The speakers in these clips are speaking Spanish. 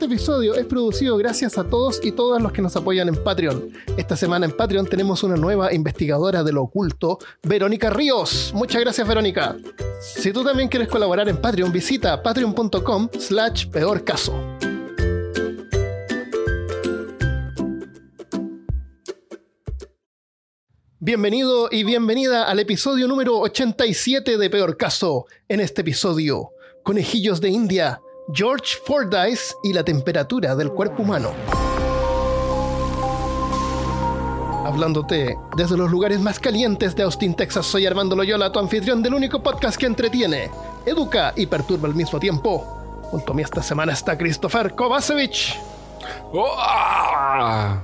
Este episodio es producido gracias a todos y todas los que nos apoyan en Patreon. Esta semana en Patreon tenemos una nueva investigadora de lo oculto, Verónica Ríos. Muchas gracias, Verónica. Si tú también quieres colaborar en Patreon, visita patreon.com slash peor caso. Bienvenido y bienvenida al episodio número 87 de Peor Caso. En este episodio, conejillos de India, George Fordyce y la temperatura del cuerpo humano. Hablándote desde los lugares más calientes de Austin, Texas, soy Armando Loyola, tu anfitrión del único podcast que entretiene, educa y perturba al mismo tiempo. Junto a mí esta semana está Christopher Kovacevic. ¡Oh!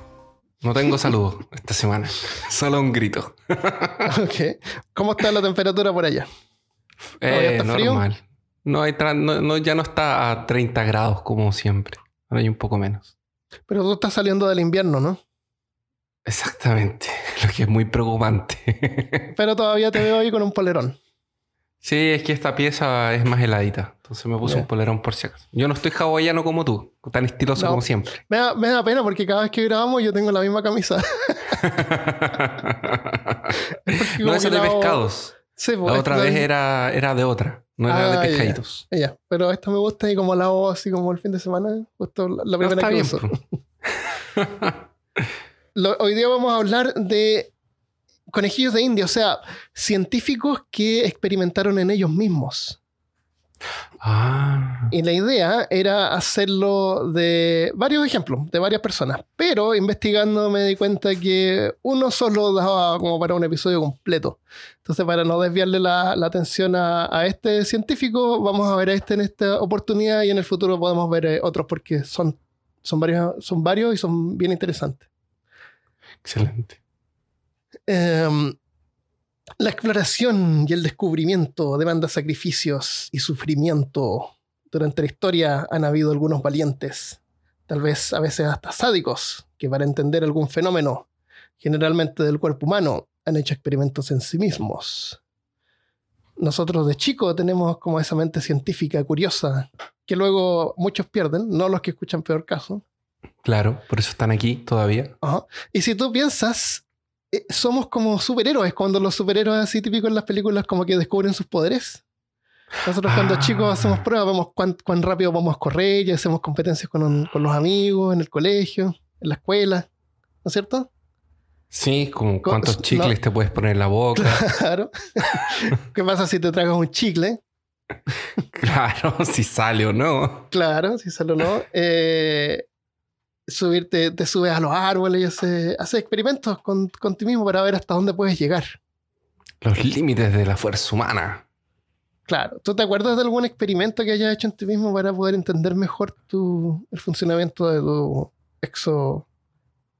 No tengo saludo esta semana, solo un grito. ok. ¿Cómo está la temperatura por allá? ¿Todavía está frío? No hay no, ya no está a 30 grados como siempre. Ahora hay un poco menos. Pero tú estás saliendo del invierno, ¿no? Exactamente, lo que es muy preocupante. Pero todavía te veo ahí con un polerón. Sí, es que esta pieza es más heladita. Entonces me puse un polerón por si acaso. Yo no estoy hawaiano como tú, tan estiloso como siempre. Me da, me da, pena porque cada vez que grabamos yo tengo la misma camisa. no, es de pescados. Sí, pues, la otra vez era, era de otra. No era de ah, pescaditos. Ya, Pero esta me gusta y como la hago así como el fin de semana, justo la primera que uso. hoy día vamos a hablar de conejillos de India, o sea, científicos que experimentaron en ellos mismos. Ah. Y la idea era hacerlo de varios ejemplos, de varias personas. Pero investigando me di cuenta que uno solo daba como para un episodio completo. Entonces, para no desviarle la, atención a, este científico, vamos a ver a este en esta oportunidad y en el futuro podemos ver eh, otros porque son, son, varios, son varios y son bien interesantes. Excelente. Em, la exploración y el descubrimiento demanda sacrificios y sufrimiento. Durante la historia han habido algunos valientes, tal vez a veces hasta sádicos, que para entender algún fenómeno, generalmente del cuerpo humano, han hecho experimentos en sí mismos. Nosotros de chico tenemos como esa mente científica curiosa, que luego muchos pierden, no los que escuchan peor caso. Claro, por eso están aquí todavía. Y si tú piensas, somos como superhéroes, cuando los superhéroes así típicos en las películas como que descubren sus poderes. Nosotros cuando ah. chicos hacemos pruebas, vemos cuán, cuán, rápido vamos a correr y hacemos competencias con, con, los amigos, en el colegio, en la escuela, ¿no es cierto? Sí, como cuántos chicles te puedes poner en la boca. Claro. ¿Qué pasa si te tragas un chicle? Claro, si sale o no. Claro, si sale o no. Eh, subirte, te subes a los árboles y haces, experimentos con, con ti mismo para ver hasta dónde puedes llegar. Los límites de la fuerza humana. Claro. ¿Tú te acuerdas de algún experimento que hayas hecho en ti mismo para poder entender mejor tu, el funcionamiento de tu exo...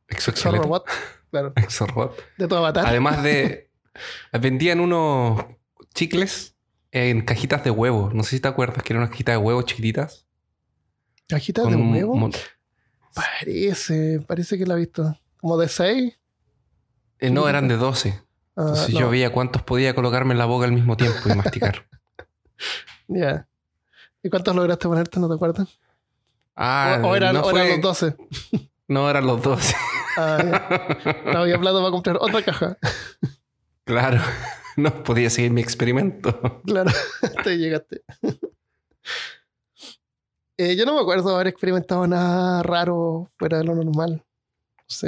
Exo robot? Claro. Exo robot. De tu avatar. Además de... vendían unos chicles en cajitas de huevos. No sé si te acuerdas que eran unas cajitas de huevos chiquititas. ¿Cajitas de huevos? Parece, parece que la he visto. ¿Como de 6? Eh, no, eran de 12. Ah, Entonces yo veía cuántos podía colocarme en la boca al mismo tiempo y masticar. Ya. ¿Y cuántos lograste ponerte? ¿No te acuerdas? Ah, o, eran, los 12. No, eran los 12. Ah, No había plata para comprar otra caja. Claro. No podía seguir mi experimento. Claro, te llegaste. Eh, yo no me acuerdo haber experimentado nada raro fuera de lo normal.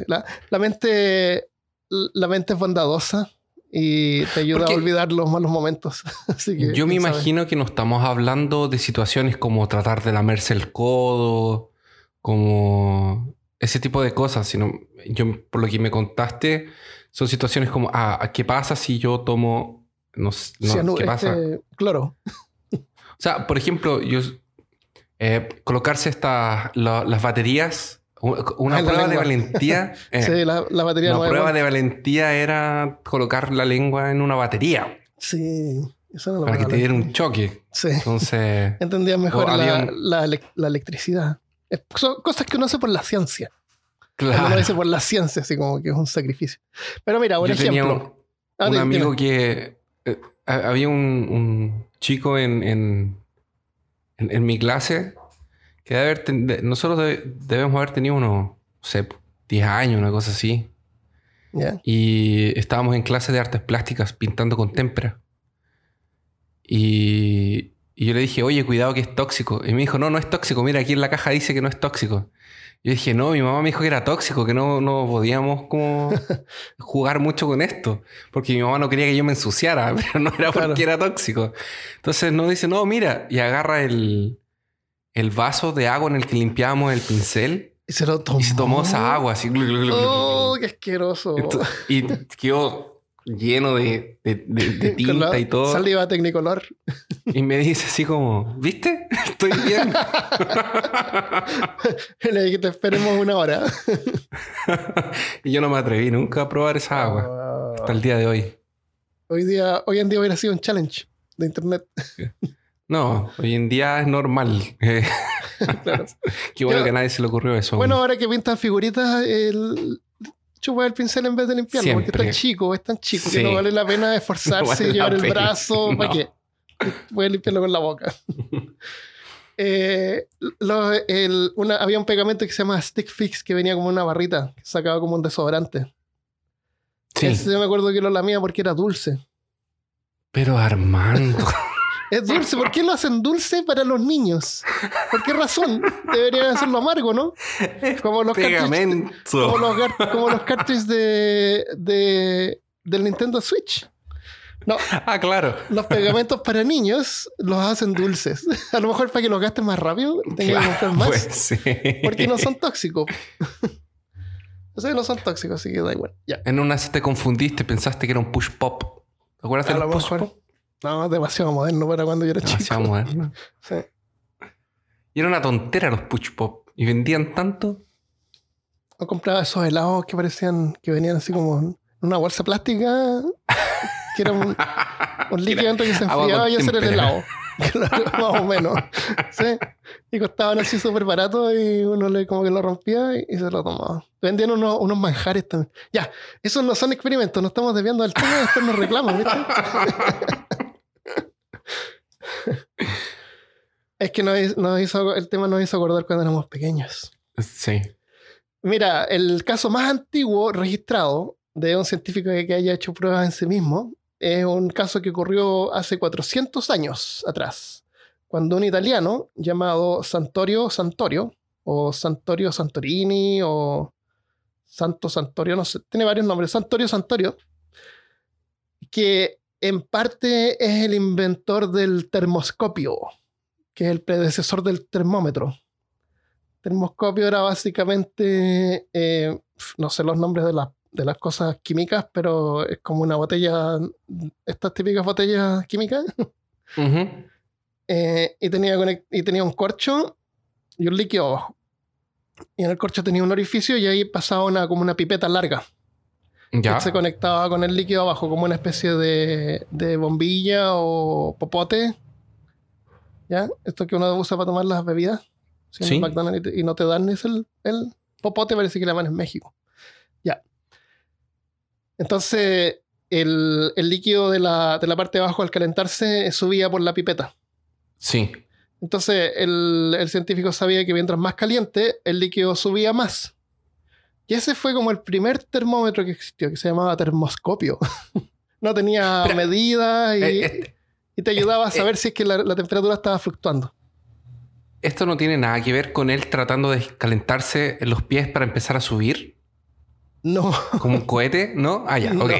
la, la, mente, la mente es bondadosa y te ayuda a olvidar los malos momentos. yo me imagino que no estamos hablando de situaciones como tratar de lamerse el codo, como ese tipo de cosas, sino yo por lo que me contaste son situaciones como, ah, ¿qué pasa si yo tomo, no, no ¿qué pasa? Este, claro. O sea, por ejemplo, yo eh, colocarse estas las baterías. Una prueba de valentía. Eh, sí, la, batería Una prueba de valentía era colocar la lengua en una batería. Sí. Eso para que te diera un choque. Sí. Entonces. Entendía mejor la, electricidad. son cosas que uno hace por la ciencia. Claro. Uno lo hace por la ciencia, así como que es un sacrificio. Pero mira, un ejemplo. un, ah, amigo que. Eh, había un, chico en, en mi clase Que debe haber ten- de- nosotros debe- debemos haber tenido unos, no sé, 10 años, una cosa así. Y estábamos en clase de artes plásticas pintando con témpera. Y, y yo le dije, oye, cuidado que es tóxico. Y me dijo, no, no es tóxico. Mira, aquí en la caja dice que no es tóxico. Yo dije, no, mi mamá me dijo que era tóxico, que no, no podíamos como jugar mucho con esto. Porque mi mamá no quería que yo me ensuciara, pero no era Claro. porque era tóxico. Entonces nos dice, no, mira, y agarra el, el vaso de agua en el que limpiábamos el pincel Y se lo tomó. y se tomó esa agua así. Oh, qué asqueroso. Ento- y quedó lleno de, de- de- de Con la tinta y todo. Saliva Tecnicolor. Y me dice así como, ¿viste? Estoy bien. Le dijiste, esperemos una hora. y yo no me atreví nunca a probar esa agua. Ah. Hasta el día de hoy. Hoy, día, hoy en día hubiera sido un challenge de internet. No, hoy en día es normal. Claro. Qué bueno Yo- que a nadie se le ocurrió eso. Bueno, ahora que pintan figuritas, el... chupa el pincel en vez de limpiarlo, porque es tan chico, es tan chico Sí. que no vale la pena esforzarse No vale y llevar el pena. brazo. ¿Para No. qué? Puedes limpiarlo con la boca. Eh, lo- el- una- había un pegamento que se llama Stick Fix que venía como una barrita, que sacaba como un desodorante. sí, Ese me acuerdo que lo lamía porque era dulce. pero Armando. Es dulce, ¿por qué lo hacen dulce para los niños? ¿Por qué razón? Deberían hacerlo amargo, ¿no? Como los Pegamento. como los, como los cartridges de, de- del Nintendo Switch. No, Ah, claro. los pegamentos para niños los hacen dulces. A lo mejor para que los gasten más rápido y tengan que comprar más. Pues sí. Porque no son tóxicos. O sea, no son tóxicos, así que da igual. Ya. En una se te confundiste, pensaste que era un push pop. ¿Te acuerdas A de lo los push mejor. pop? No, demasiado moderno para cuando yo era Demasiado chico. moderno. Sí. Y era una tontera los push pop. Y vendían tanto. O compraba esos helados que parecían que venían así como en una bolsa plástica, que era un, un líquido dentro que se enfriaba y ese era el helado. Más o menos. Sí. Y costaban así súper barato y uno le como que lo rompía y, y se lo tomaba. Vendían unos, unos manjares también. Ya, esos no son experimentos, no estamos desviando del tema después nos reclaman, ¿viste? es que nos, nos hizo, el tema nos hizo acordar cuando éramos pequeños. Sí. Mira, el caso más antiguo registrado de un científico que, que haya hecho pruebas en sí mismo es un caso que ocurrió hace 400 años atrás, cuando un italiano llamado Santorio Santorio, o Santorio Santorini, o Santo Santorio, no sé, tiene varios nombres, Santorio Santorio, que en parte es el inventor del termoscopio, que es el predecesor del termómetro termoscopio era básicamente, eh, no sé los nombres de, las de las cosas químicas, pero es como una botella, estas típicas botellas químicas, eh, y, tenía conect- y tenía un corcho y un líquido abajo. Y en el corcho tenía un orificio y ahí pasaba una, como una pipeta larga. Ya. que se conectaba con el líquido abajo, como una especie de, de bombilla o popote. ¿Ya? Esto que uno usa para tomar las bebidas. Si Sí. McDonald's y, te- y no te dan es el, el popote, parece que le llaman en México. Ya. Entonces, el, el líquido de la, de la parte de abajo al calentarse subía por la pipeta. Sí. Entonces, el, el científico sabía que mientras más caliente, el líquido subía más. Y ese fue como el primer termómetro que existió, que se llamaba termoscopio. no tenía Pero, medidas y, Eh, y te ayudaba a eh, saber si es que la, la temperatura estaba fluctuando. esto no tiene nada que ver con él tratando de calentarse en los pies para empezar a subir. No, Como un cohete, ¿no? Ah, ya, no. ok.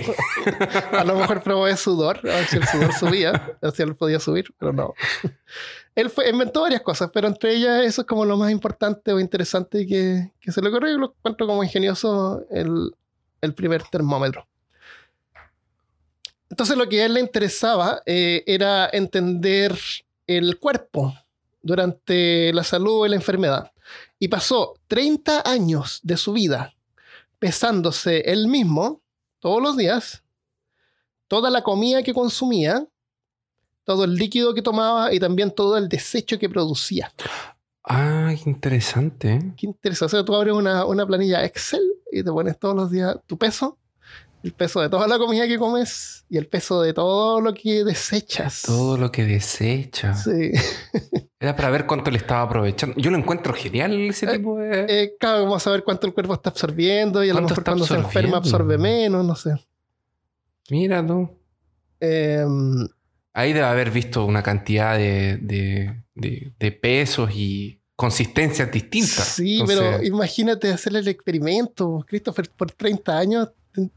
a lo mejor probó de sudor, a ver si el sudor subía, a ver si él podía subir, pero no. Él fue, inventó varias cosas, pero entre ellas eso es como lo más importante o interesante que, se le ocurrió y lo encuentro como ingenioso el, el primer termómetro. Entonces lo que a él le interesaba eh, era entender el cuerpo durante la salud y la enfermedad. Y pasó 30 años de su vida pesándose él mismo todos los días, toda la comida que consumía, todo el líquido que tomaba y también todo el desecho que producía. Ah, qué interesante. ¿eh? Qué interesante. O sea, tú abres una, una planilla Excel y te pones todos los días tu peso, El peso de toda la comida que comes y el peso de todo lo que desechas. Todo lo que desechas. Sí. Era para ver cuánto le estaba aprovechando. Yo lo encuentro genial ese Eh, tipo de. Eh, claro, vamos a ver cuánto el cuerpo está absorbiendo y a lo ¿Cuánto mejor cuando se enferma absorbe menos, no sé. Mira tú. Em, Ahí debe haber visto una cantidad de, de, de- de pesos y consistencias distintas. Sí, Entonces, pero imagínate hacer el experimento, Christopher, por 30 años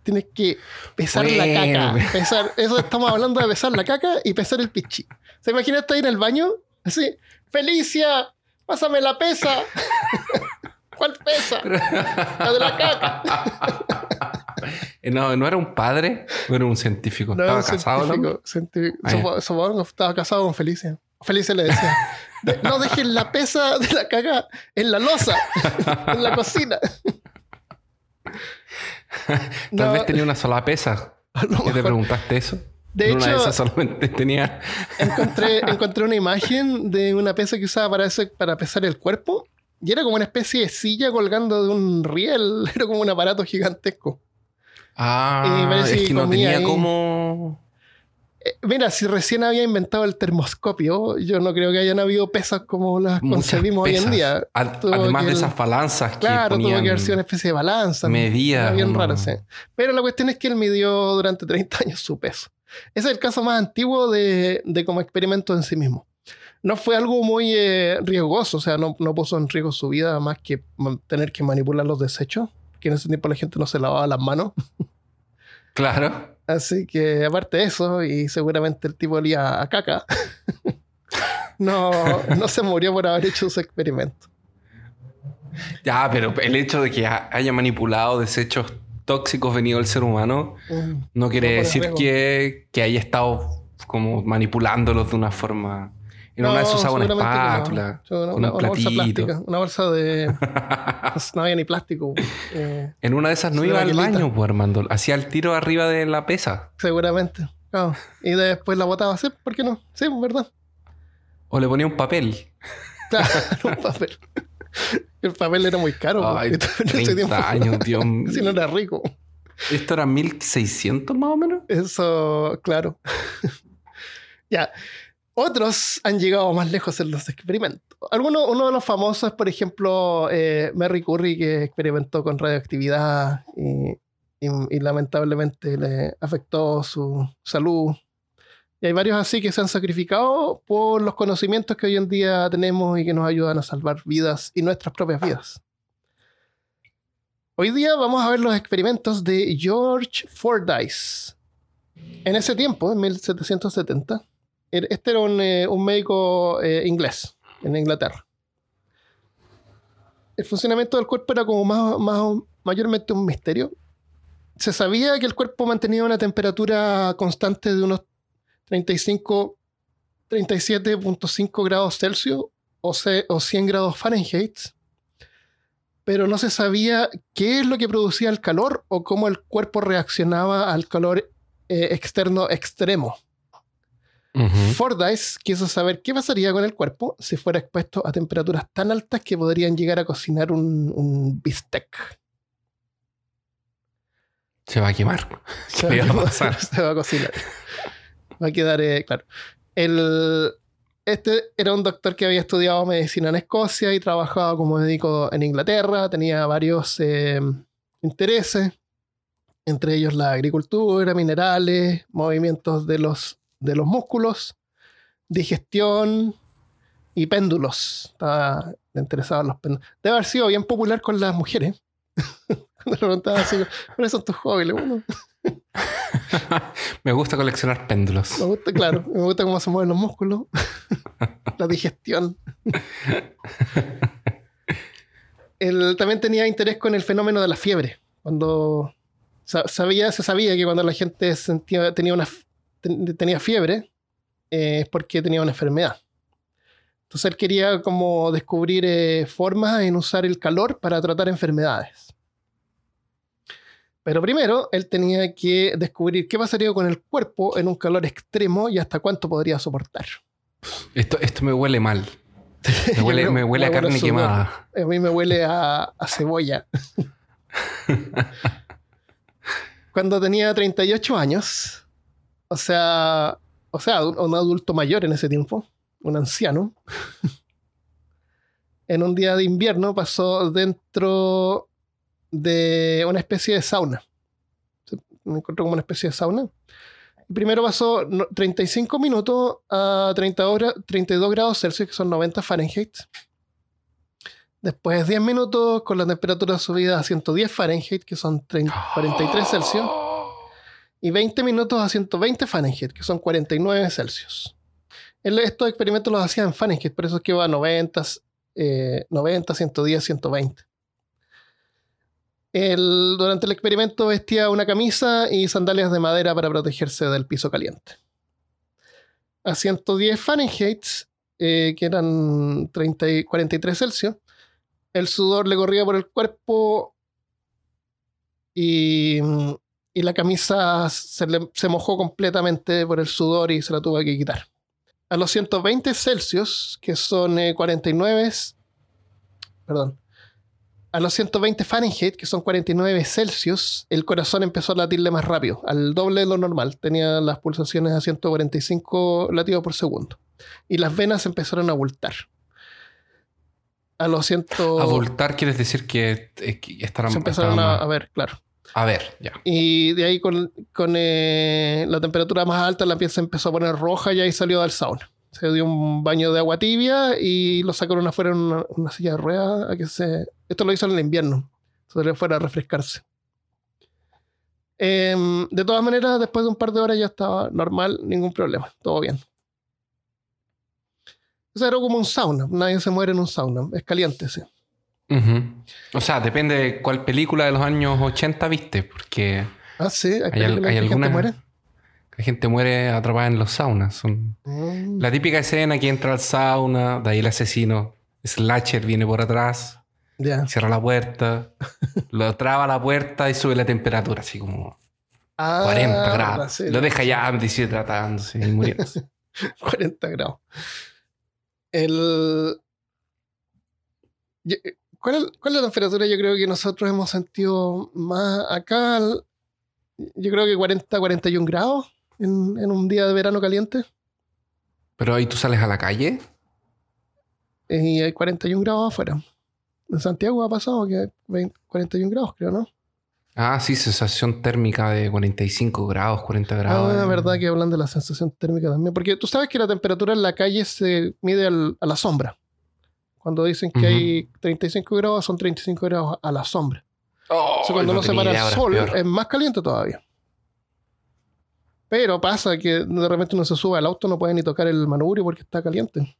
tienes que pesar la caca. Pesar, eso estamos hablando de pesar la caca y pesar el pichi. ¿Se imagina estar en el baño? Así, Felicia, pásame la pesa. ¿Cuál pesa? La de la caca. no, no era un padre, no era un científico. No, Estaba un casado, ¿no? científico. Ah, estaba casado con Felicia. Felicia le decía, "De- no dejen la pesa de la caca en la losa, en la cocina. Tal No, vez tenía una sola pesa. ¿Qué te preguntaste eso? De En una de hecho- esas solamente tenía. encontré, encontré una imagen de una pesa que usaba para, ese- para pesar el cuerpo. Y era como una especie de silla colgando de un riel. Era como un aparato gigantesco. Ah, es que no tenía ahí. como. Eh, mira, si recién había inventado el termoscopio, yo no creo que hayan habido pesas como las Muchas concebimos hoy en día. Ad- Tuvo además de el- esas balanzas que Claro, tuvo que haber sido una especie de balanza. Era bien uno- raro, sí. Pero la cuestión es que él midió durante 30 años su peso. Ese es el caso más antiguo de, de como experimento en sí mismo. No fue algo muy eh, riesgoso, o sea, no, no puso en riesgo su vida más que tener que manipular los desechos, que en ese tiempo la gente no se lavaba las manos. Claro. Así que aparte de eso, y seguramente el tipo olía a caca, no, no se murió por haber hecho ese experimento. Ya, pero el hecho de que ha- haya manipulado desechos tóxicos venidos del ser humano Mm. no quiere No decir que, que haya estado como manipulándolos de una forma. En una No, vez usaba una no. espátula, Yo, una, con un una bolsa plástica, una bolsa de... no había ni plástico. eh, En una de esas no Sí, iba al baño, pues Armando. Hacía el tiro arriba de la pesa. seguramente. Claro. Y después la botaba así, ¿por qué no? Sí, verdad. O le ponía un papel. Claro, un papel. El papel era muy caro. Ay, en ese 30 tiempo- años, Dios mío. Si no era rico. Esto era 1600 más o menos. Eso, claro. ya. Otros han llegado más lejos en los experimentos. Algunos, uno de los famosos, por ejemplo, eh, Mary Curry, que experimentó con radioactividad y, y- lamentablemente le afectó su salud. Y hay varios así que se han sacrificado por los conocimientos que hoy en día tenemos y que nos ayudan a salvar vidas y nuestras propias vidas. Hoy día vamos a ver los experimentos de George Fordyce. En ese tiempo, en 1770, er- este era un, eh, un médico eh, inglés en Inglaterra. El funcionamiento del cuerpo era como más, más- mayormente un misterio. Se sabía que el cuerpo mantenía una temperatura constante de unos 35, 37.5 grados Celsius o, ce- o 100 grados Fahrenheit, pero no se sabía qué es lo que producía el calor o cómo el cuerpo reaccionaba al calor eh, externo extremo. Ujú. Fordyce quiso saber qué pasaría con el cuerpo si fuera expuesto a temperaturas tan altas que podrían llegar a cocinar un, un bistec. Se va a quemar. Se ¿Qué le va a pasar? se va a cocinar. Va a quedar, eh, claro. El, este era un doctor que había estudiado medicina en Escocia y trabajaba como médico en Inglaterra. Tenía varios eh, intereses, entre ellos la agricultura, minerales, movimientos de los, de los músculos, digestión y péndulos. Estaba interesado en los péndulos. Debe haber sido bien popular con las mujeres. Cuando le preguntaba así, ¿cuáles son tus hobbies? Uno, Me gusta coleccionar péndulos. Me gusta, claro, me gusta cómo se mueven los músculos, la digestión. Él también tenía interés con el fenómeno de la fiebre. Cuando sa- sabía, se sabía que cuando la gente sentía, tenía, una, ten- tenía fiebre, eh, es porque tenía una enfermedad. Entonces él quería como descubrir eh, formas en usar el calor para tratar enfermedades. Pero primero, él tenía que descubrir qué pasaría con el cuerpo en un calor extremo y hasta cuánto podría soportar. Esto, esto me huele mal. Me huele, creo- me huele a carne quemada. A mí me huele a, a cebolla. cuando tenía 38 años, o sea, o sea, un adulto mayor en ese tiempo, un anciano, en un día de invierno pasó dentro de una especie de sauna. Me encontró como una especie de sauna. Primero pasó 35 minutos a 30 horas, 32 grados Celsius, que son 90 Fahrenheit. Después 10 minutos con la temperatura subida a 110 Fahrenheit, que son 43 Celsius. Y 20 minutos a 120 Fahrenheit, que son 49 Celsius. estos experimentos los hacía en Fahrenheit, por eso es que va a 90, 90, 110, 120. durante el experimento vestía una camisa y sandalias de madera para protegerse del piso caliente. A 110 Fahrenheit, eh, que eran 30 y 43 Celsius, el sudor le corría por el cuerpo y, la camisa se, se mojó completamente por el sudor y se la tuvo que quitar a los 120 Celsius, que son 49, eh, perdón, a los 120 Fahrenheit, que son 49 Celsius, el corazón empezó a latirle más rápido, al doble de lo normal. Tenía las pulsaciones a 145 latidos por segundo. Y las venas empezaron a abultar. A los 100... Abultar quiere decir que, eh, estarán... Se empezaron a ver, claro. A ver, ya. Y de ahí con, eh, la temperatura más alta la piel se empezó a poner roja y ahí salió del sauna. Se dio un baño de agua tibia y lo sacaron afuera en una, silla de ruedas a que se... Esto lo hizo en el invierno. Se fuera a refrescarse. Em, de todas maneras, después de un par de horas ya estaba normal, ningún problema, todo bien. O era como un sauna, nadie se muere en un sauna, es caliente, sí. O sea, depende de cuál película de los años 80 viste, porque. Ah, sí, hay, hay, gente muere. La gente muere atrapada en los saunas. Son... Mm. La típica escena que entra al sauna, de ahí el asesino, Slasher, viene por atrás, cierra la puerta, lo traba la puerta y sube la temperatura, así como 40 ah, grados. lo deja ya deshidratándose y muriéndose. 40 grados. El. ¿Cuál es, la temperatura? Yo creo que nosotros hemos sentido más acá. Yo creo que 40, 41 grados en, un día de verano caliente. ¿Pero ahí tú sales a la calle? Y hay 41 grados afuera. En Santiago ha pasado que hay 41 grados, creo, ¿no? Ah, sí, sensación térmica de 45 grados, 40 grados. Ah, verdad que hablan de la sensación térmica también. Porque tú sabes que la temperatura en la calle se mide a la sombra. Cuando dicen que hay 35 grados, son 35 grados a la sombra. Oh, cuando no se para el sol, es, más caliente todavía. Pero pasa que de repente uno se sube al auto, no puede ni tocar el manubrio porque está caliente.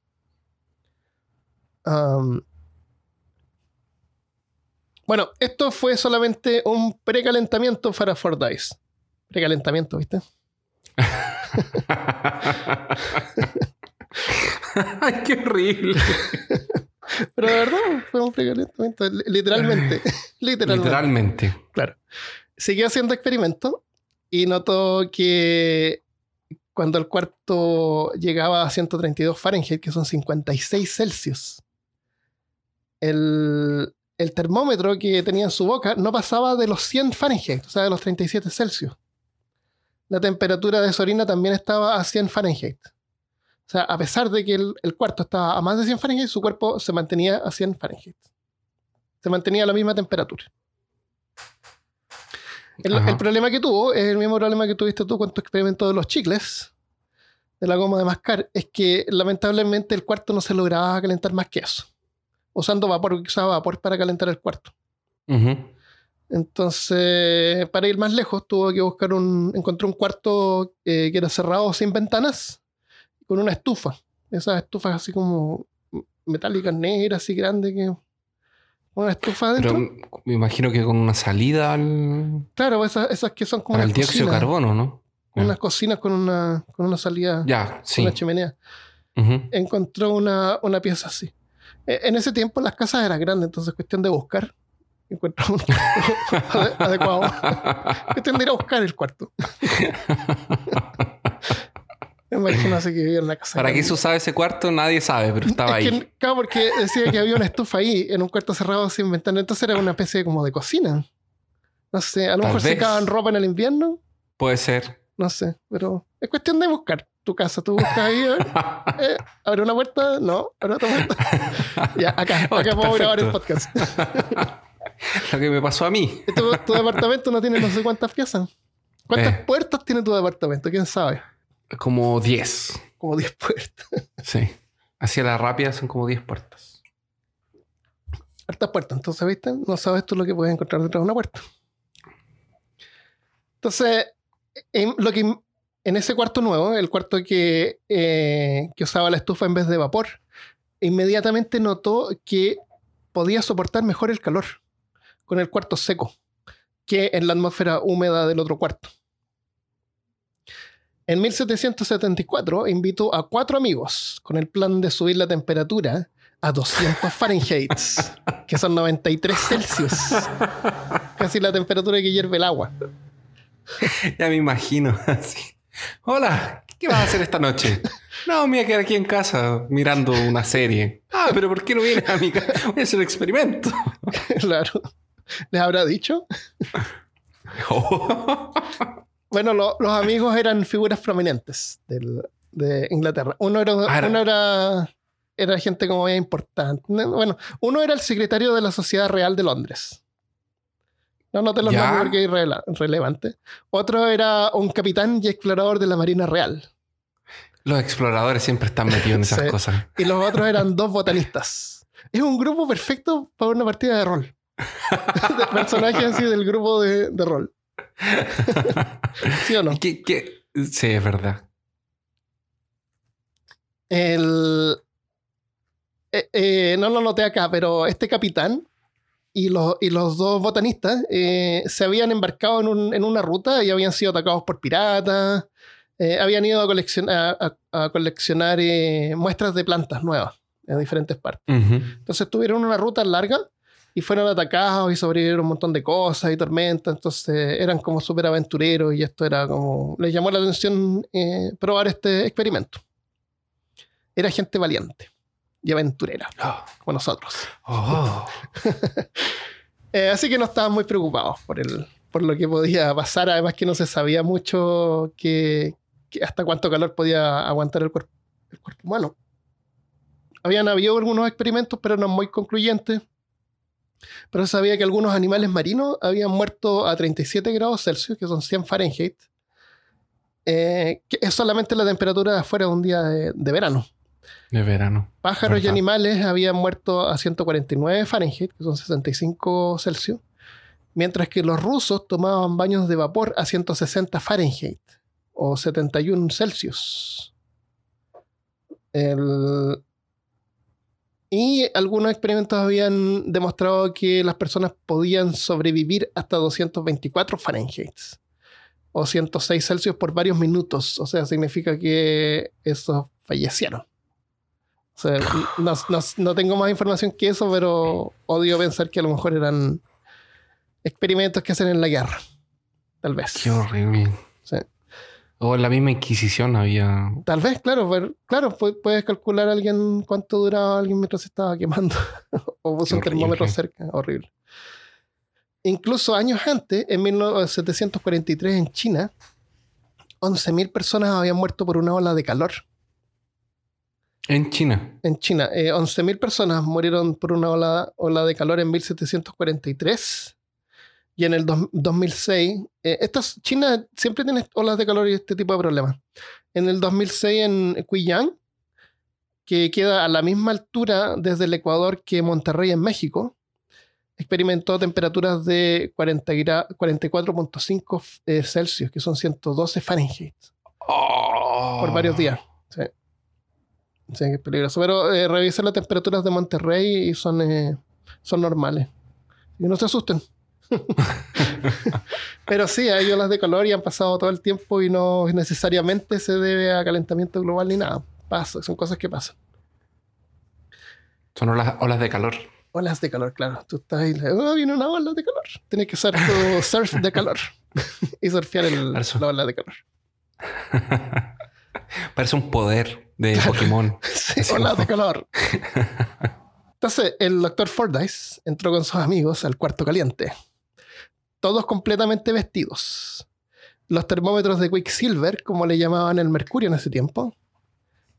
bueno, esto fue solamente un precalentamiento para Ford Dice. Precalentamiento, ¿viste? Ay, qué horrible. Pero de verdad, fue un. Literalmente. literalmente. Literalmente. Claro. Siguió haciendo experimentos y notó que cuando el cuarto llegaba a 132 Fahrenheit, que son 56 Celsius, el, el termómetro que tenía en su boca no pasaba de los 100 Fahrenheit, o sea, de los 37 Celsius. La temperatura de su orina también estaba a 100 Fahrenheit. O sea, a pesar de que el, cuarto estaba a más de 100 Fahrenheit, su cuerpo se mantenía a 100 Fahrenheit. Se mantenía a la misma temperatura. El, problema que tuvo es el mismo problema que tuviste tú con tu experimento de los chicles, de la goma de mascar, es que lamentablemente el cuarto no se lograba calentar más que eso. Usando vapor, usaba vapor para calentar el cuarto. Entonces, para ir más lejos, tuvo que buscar un. Encontró un cuarto eh, que era cerrado sin ventanas con una estufa. Esas estufas así como metálicas negras, así grandes que. Una estufa adentro. Pero me imagino que con una salida al. Claro, esas, esas que son como. Dióxido de carbono, ¿no? Unas cocinas con una, con una salida. Ya, sí. Una chimenea. Encontró una, una pieza así. E, en ese tiempo las casas eran grandes, entonces cuestión de buscar. Encontró un adecuado. cuestión de ir a buscar el cuarto. Me imagino así que vivía en una casa. ¿Para qué se usaba ese cuarto? Nadie sabe, pero estaba ahí. claro, porque decía que había una estufa ahí, en un cuarto cerrado sin ventana. Entonces era una especie como de cocina. No sé, a lo mejor se secaban ropa en el invierno. Puede ser. No sé, pero es cuestión de buscar tu casa. Tú buscas ahí, ¿eh? abre una puerta, no, abre otra puerta. ya, acá, oh, acá puedo grabar el podcast. Lo que me pasó a mí. Tu, departamento no tiene no sé cuántas piezas. ¿Cuántas eh. puertas tiene tu departamento? ¿Quién sabe? Como 10. Como 10 puertas. Sí. Hacia la rápida son como 10 puertas. Hartas puertas. Entonces, ¿viste? No sabes tú lo que puedes encontrar detrás de una puerta. Entonces, en, lo que, en ese cuarto nuevo, el cuarto que, eh, que usaba la estufa en vez de vapor, inmediatamente notó que podía soportar mejor el calor con el cuarto seco que en la atmósfera húmeda del otro cuarto. En 1774 invitó a cuatro amigos con el plan de subir la temperatura a 200 Fahrenheit, que son 93 Celsius. Casi la temperatura que hierve el agua. Ya me imagino. Hola, ¿qué vas a hacer esta noche? No, me voy a quedar aquí en casa mirando una serie. Ah, pero ¿por qué no vienes a mi casa? Voy a hacer un experimento. Claro. ¿Les habrá dicho? Bueno, los amigos eran figuras prominentes de Inglaterra. Uno era, ah, uno era, era gente como muy importante. Bueno, uno era el secretario de la Sociedad Real de Londres. No, no te lo nombres porque es relevante. Otro era un capitán y explorador de la Marina Real. Los exploradores siempre están metidos en esas cosas. Y los otros eran dos botanistas. Es un grupo perfecto para una partida de rol. de personajes así del grupo de rol. ¿Sí o no? Sí, es verdad. El, eh, eh, no lo noté acá, pero este capitán y los, y los dos botanistas eh, se habían embarcado en, una ruta y habían sido atacados por piratas. habían ido a coleccionar, a, coleccionar muestras de plantas nuevas en diferentes partes. Entonces tuvieron una ruta larga y fueron atacados y sobrevivieron un montón de cosas y tormentas, entonces eran como súper aventureros y esto era como, les llamó la atención eh, probar este experimento. Era gente valiente y aventurera, oh. como nosotros. Oh. Eh, así que no estaban muy preocupados por, el, por lo que podía pasar, además que no se sabía mucho que, hasta cuánto calor podía aguantar el cuerpo, el cuerpo humano. Habían habido algunos experimentos, pero no muy concluyentes pero sabía que algunos animales marinos habían muerto a 37 grados Celsius, que son 100 Fahrenheit, eh, que es solamente la temperatura de afuera de un día de, verano. De verano. Pájaros y animales habían muerto a 149 Fahrenheit, que son 65 Celsius, mientras que los rusos tomaban baños de vapor a 160 Fahrenheit o 71 Celsius. El, y algunos experimentos habían demostrado que las personas podían sobrevivir hasta 224 Fahrenheit o 106 Celsius por varios minutos. O sea, significa que esos fallecieron. O sea, no, tengo más información que eso, pero odio pensar que a lo mejor eran experimentos que hacen en la guerra. Tal vez. Qué horrible. O en la misma Inquisición había. Tal vez, claro, pero, claro, puedes calcular a alguien cuánto duraba alguien mientras se estaba quemando. o puso un termómetro cerca. Horrible. Incluso años antes, en 1743 en China, 11.000 personas habían muerto por una ola de calor. En China. En China. Eh, 11.000 personas murieron por una ola, ola de calor en 1743 y en el 2006, eh, China siempre tiene olas de calor y este tipo de problemas. En el 2006 en Guiyang, que queda a la misma altura desde el Ecuador que Monterrey en México, experimentó temperaturas de 44.5 eh, Celsius, que son 112 Fahrenheit, por varios días. Sí. sí es peligroso. Pero eh, revisen las temperaturas de Monterrey y son, eh, son normales. Y no se asusten. Pero sí, hay olas de calor y han pasado todo el tiempo y no necesariamente se debe a calentamiento global ni nada. Son cosas que pasan. Son olas, olas de calor. Olas de calor, claro. Tú estás ahí, oh, viene una ola de calor. Tienes que hacer tu surf de calor y surfear el, la ola de calor. Parece un poder de Pokémon. sí, olas de calor. Entonces, el doctor Fordyce entró con sus amigos al cuarto caliente todos completamente vestidos. Los termómetros de Quicksilver, como le llamaban el mercurio en ese tiempo.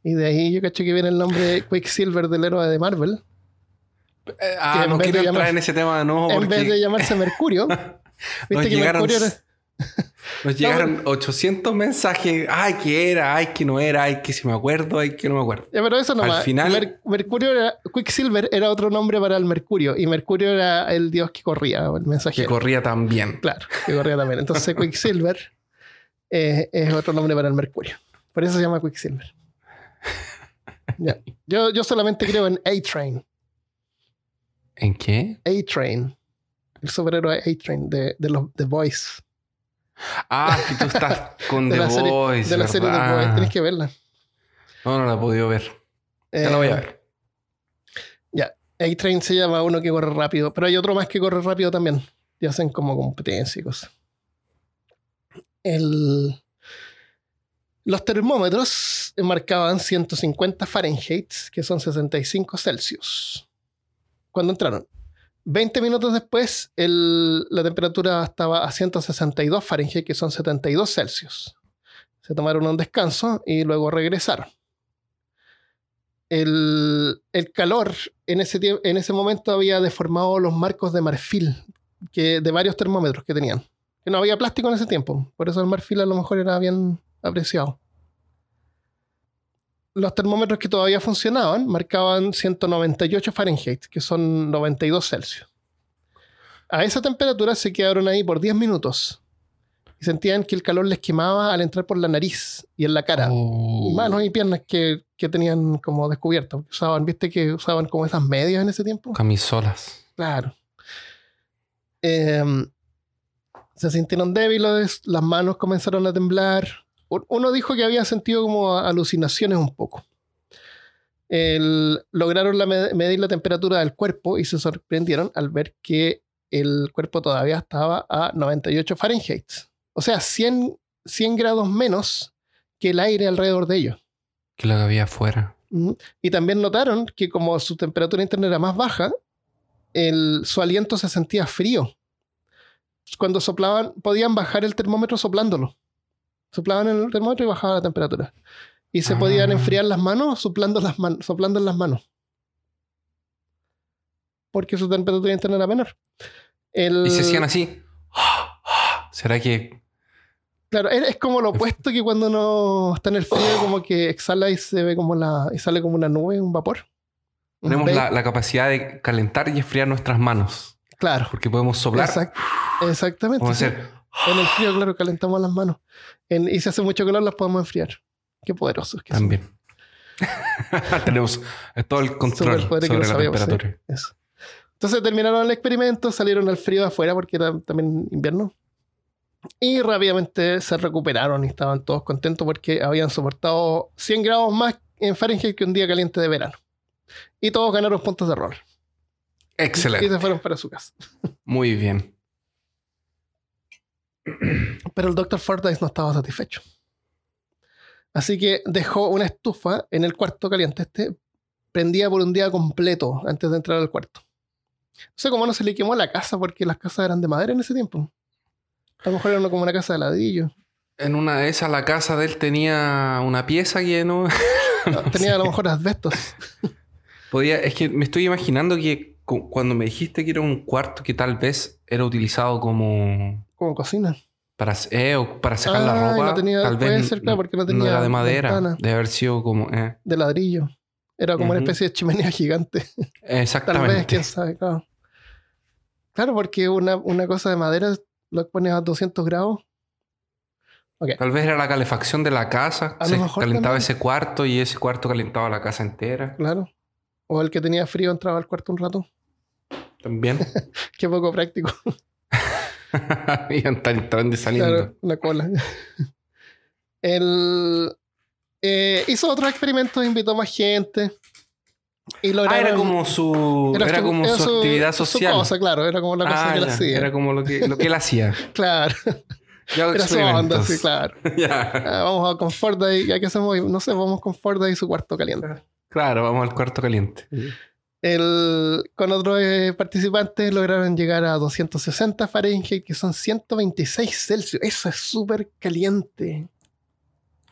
Y de ahí yo caché que viene el nombre Quicksilver del héroe de Marvel. Eh, ah, no quiero entrar en ese tema no. En vez de llamarse Mercurio. ¿Viste que Mercurio era... Nos llegaron 800 mensajes. Ay, que era, ay, que no era, ay, que si me acuerdo, ay, que no me acuerdo. Ya, pero eso no Al final. Mercurio era. Quicksilver era otro nombre para el Mercurio. Y Mercurio era el dios que corría, el mensaje. Que corría también. Claro, que corría también. Entonces, Quicksilver eh, es otro nombre para el Mercurio. Por eso se llama Quicksilver. ya. yo, yo solamente creo en A-Train. ¿En qué? A-Train. El superhéroe A-Train de, de los The Boys. Ah, que tú estás con The Boys. De la serie The Boys. Tienes que verla. No, no la he podido ver. ya la voy a eh, ver. Ya. A-Train se llama uno que corre rápido, pero hay otro más que corre rápido también. Y hacen como competencia y cosas. El... Los termómetros marcaban 150 Fahrenheit, que son 65 Celsius. Cuando entraron. 20 minutos después, la temperatura estaba a 162 Fahrenheit, que son 72 Celsius. Se tomaron un descanso y luego regresaron. El, calor en ese, en ese momento había deformado los marcos de marfil de varios termómetros que tenían. Que no había plástico en ese tiempo, por eso el marfil a lo mejor era bien apreciado los termómetros que todavía funcionaban marcaban 198 Fahrenheit, que son 92 Celsius. A esa temperatura se quedaron ahí por 10 minutos y sentían que el calor les quemaba al entrar por la nariz y en la cara. Oh. Manos y piernas que, tenían como descubierto. Usaban, viste que usaban como esas medias en ese tiempo. Camisolas. Claro. Em, se sintieron débiles, las manos comenzaron a temblar, uno dijo que había sentido como alucinaciones un poco. lograron medir la temperatura del cuerpo y se sorprendieron al ver que el cuerpo todavía estaba a 98 Fahrenheit. O sea, 100, 100 grados menos que el aire alrededor de ellos. Que lo que había afuera. Y también notaron que como su temperatura interna era más baja, su aliento se sentía frío. Cuando soplaban, podían bajar el termómetro soplándolo. Soplaban en el termómetro y bajaba la temperatura. Y se podían ah. enfriar las manos soplando, las soplando en las manos. Porque su temperatura interna era menor. Y se hacían así. ¿Será que.? Claro, es como lo opuesto que cuando uno está en el frío, como que exhala y se ve como la. y sale como una nube, un vapor. Tenemos la, capacidad de calentar y enfriar nuestras manos. Claro. Porque podemos soplar. exactamente. Podemos hacer. En el frío, claro, calentamos las manos. y si hace mucho calor, las podemos enfriar. Qué poderosos que También. Tenemos todo el control sobre la temperatura. Entonces terminaron el experimento, salieron al frío afuera porque era también invierno. Y rápidamente se recuperaron y estaban todos contentos porque habían soportado 100 grados más en Fahrenheit que un día caliente de verano. Y todos ganaron puntos de rol. Excelente. Y se fueron para su casa. Muy bien. Pero el Dr. Fordyce no estaba satisfecho. Así que dejó una estufa en el cuarto caliente este, prendía por un día completo antes de entrar al cuarto. No sé cómo no se le quemó la casa porque las casas eran de madera en ese tiempo. A lo mejor era como una casa de ladrillo. En una de esas, la casa de él tenía una pieza que no. tenía a lo mejor asbestos. Podía, es que me estoy imaginando que cuando me dijiste que era un cuarto que tal vez era utilizado como como cocina. Para, eh, para secar la ropa. No tenía, tal vez ser, porque no tenía. era de madera. De haber sido como. Eh. De ladrillo. Era como una especie de chimenea gigante. Exactamente. tal vez, quién sabe, claro. Claro, porque una, una cosa de madera lo pones a 200 grados. Tal vez era la calefacción de la casa. se calentaba ese cuarto y ese cuarto calentaba la casa entera. Claro. O el que tenía frío entraba al cuarto un rato. También. Qué poco práctico. Iban entrando y saliendo. Claro, una cola. Él eh, hizo otros experimentos, invitó más gente. Y ah, era como su, era, como su, actividad social. Su cosa, claro, era como la cosa ah, que él hacía. Era como lo que, lo que él hacía. claro. era su onda, sí, claro. Ah, vamos a Confort y ya que hacemos, no sé, vamos con Ford y su cuarto caliente. Claro, vamos al cuarto caliente. El, con otros eh, participantes lograron llegar a 260 Fahrenheit, que son 126 Celsius. Eso es súper caliente.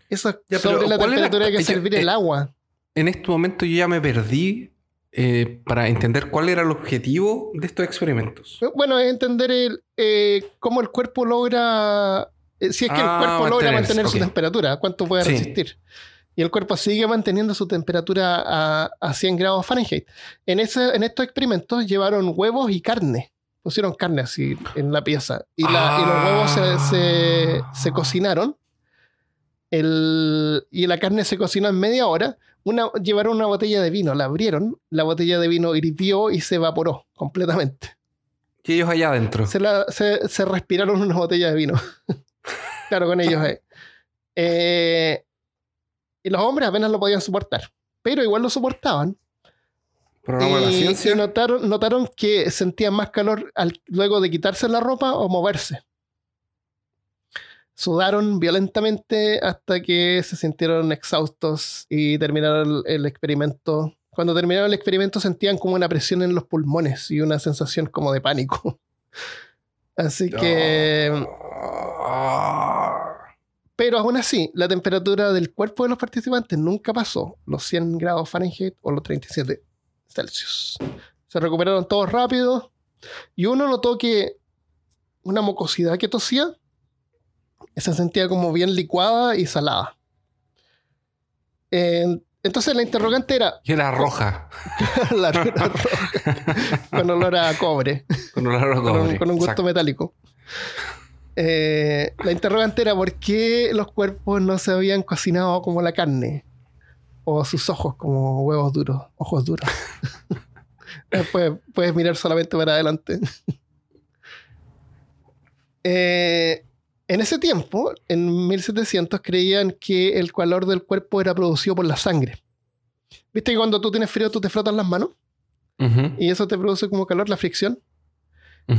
Eso es sobre la temperatura que servir el agua. En este momento yo ya me perdí eh, para entender cuál era el objetivo de estos experimentos. Bueno, es entender el, eh, cómo el cuerpo logra, si es que el ah, cuerpo logra mantener su temperatura, cuánto puede resistir y el cuerpo sigue manteniendo su temperatura a, 100 grados Fahrenheit. En, ese, en estos experimentos llevaron huevos y carne. Pusieron carne así en la pieza. Y, los huevos se, cocinaron. y la carne se cocinó en media hora. Una, llevaron una botella de vino, la abrieron, la botella de vino hirvió y se evaporó completamente. ¿Y ellos allá adentro? Se, respiraron una botella de vino. claro, con ellos. Eh. eh y los hombres apenas lo podían soportar. Pero igual lo soportaban. Programa la ciencia. Y notaron, notaron que sentían más calor luego de quitarse la ropa o moverse. Sudaron violentamente hasta que se sintieron exhaustos y terminaron el, experimento. Cuando terminaron el experimento sentían como una presión en los pulmones y una sensación como de pánico. Así que... Ah. Pero aún así, la temperatura del cuerpo de los participantes nunca pasó los 100 grados Fahrenheit o los 37 Celsius. Se recuperaron todos rápido y uno notó que una mucosidad que tosía se sentía como bien licuada y salada. entonces la interrogante era... Y era roja. la, roja. con olor a cobre. Con olor a cobre. Con un, gusto metálico. Eh, la interrogante era por qué los cuerpos no se habían cocinado como la carne. O sus ojos como huevos duros, ojos duros. Después puedes mirar solamente para adelante. Eh, en ese tiempo, en 1700, creían que el calor del cuerpo era producido por la sangre. ¿Viste que cuando tú tienes frío tú te frotas las manos? Y eso te produce como calor, la fricción.